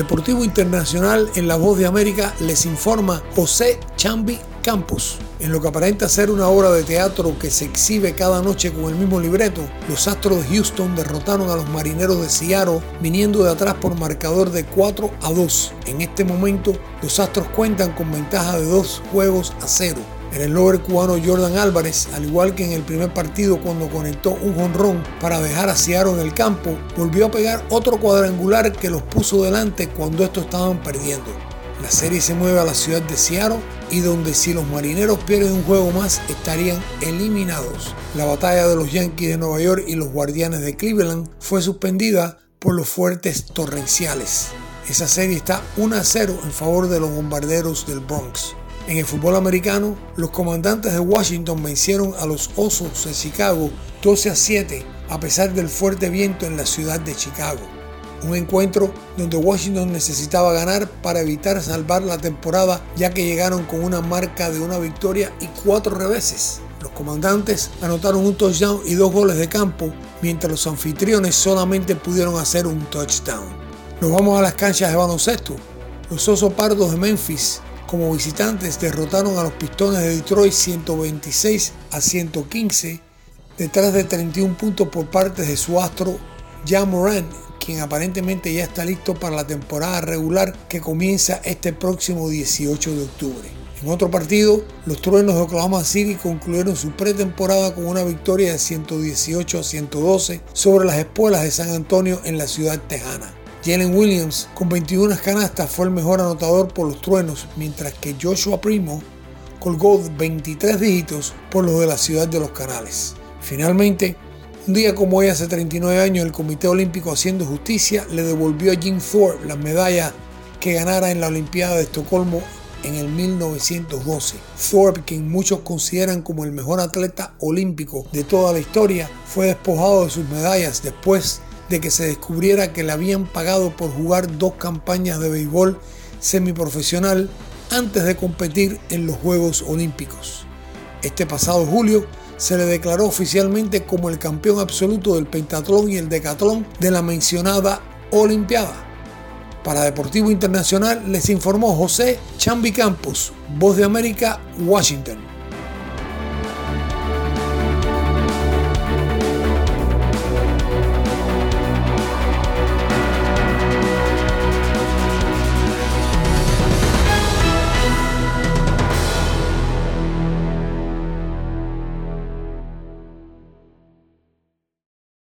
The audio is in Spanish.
Deportivo Internacional en la Voz de América les informa José Chambi Campos. En lo que aparenta ser una obra de teatro que se exhibe cada noche con el mismo libreto, los Astros de Houston derrotaron a los Marineros de Seattle viniendo de atrás por marcador de 4 a 2. En este momento, los Astros cuentan con ventaja de 2 juegos a 0 el lower cubano Jordan Álvarez, al igual que en el primer partido cuando conectó un jonrón para dejar a Seattle en el campo, volvió a pegar otro cuadrangular que los puso delante cuando estos estaban perdiendo. La serie se mueve a la ciudad de Seattle y donde si los marineros pierden un juego más estarían eliminados. La batalla de los Yankees de Nueva York y los Guardianes de Cleveland fue suspendida por los fuertes torrenciales. Esa serie está 1 a 0 en favor de los bombarderos del Bronx. En el fútbol americano, los comandantes de Washington vencieron a los Osos de Chicago 12 a 7 a pesar del fuerte viento en la ciudad de Chicago. Un encuentro donde Washington necesitaba ganar para evitar salvar la temporada ya que llegaron con una marca de una victoria y cuatro reveses. Los comandantes anotaron un touchdown y dos goles de campo, mientras los anfitriones solamente pudieron hacer un touchdown. Nos vamos a las canchas de baloncesto. Los Osos Pardos de Memphis como visitantes derrotaron a los Pistones de Detroit 126 a 115 detrás de 31 puntos por parte de su astro Jan Moran, quien aparentemente ya está listo para la temporada regular que comienza este próximo 18 de octubre. En otro partido, los Truenos de Oklahoma City concluyeron su pretemporada con una victoria de 118 a 112 sobre las espuelas de San Antonio en la ciudad tejana. Jalen Williams con 21 canastas fue el mejor anotador por los truenos, mientras que Joshua Primo colgó 23 dígitos por los de la ciudad de los canales. Finalmente, un día como hoy hace 39 años, el Comité Olímpico haciendo justicia le devolvió a Jim Thorpe la medalla que ganara en la Olimpiada de Estocolmo en el 1912. Thorpe, quien muchos consideran como el mejor atleta olímpico de toda la historia, fue despojado de sus medallas después de que se descubriera que le habían pagado por jugar dos campañas de béisbol semiprofesional antes de competir en los Juegos Olímpicos. Este pasado julio se le declaró oficialmente como el campeón absoluto del pentatlón y el decatlón de la mencionada Olimpiada. Para Deportivo Internacional les informó José Chambi Campos, Voz de América, Washington.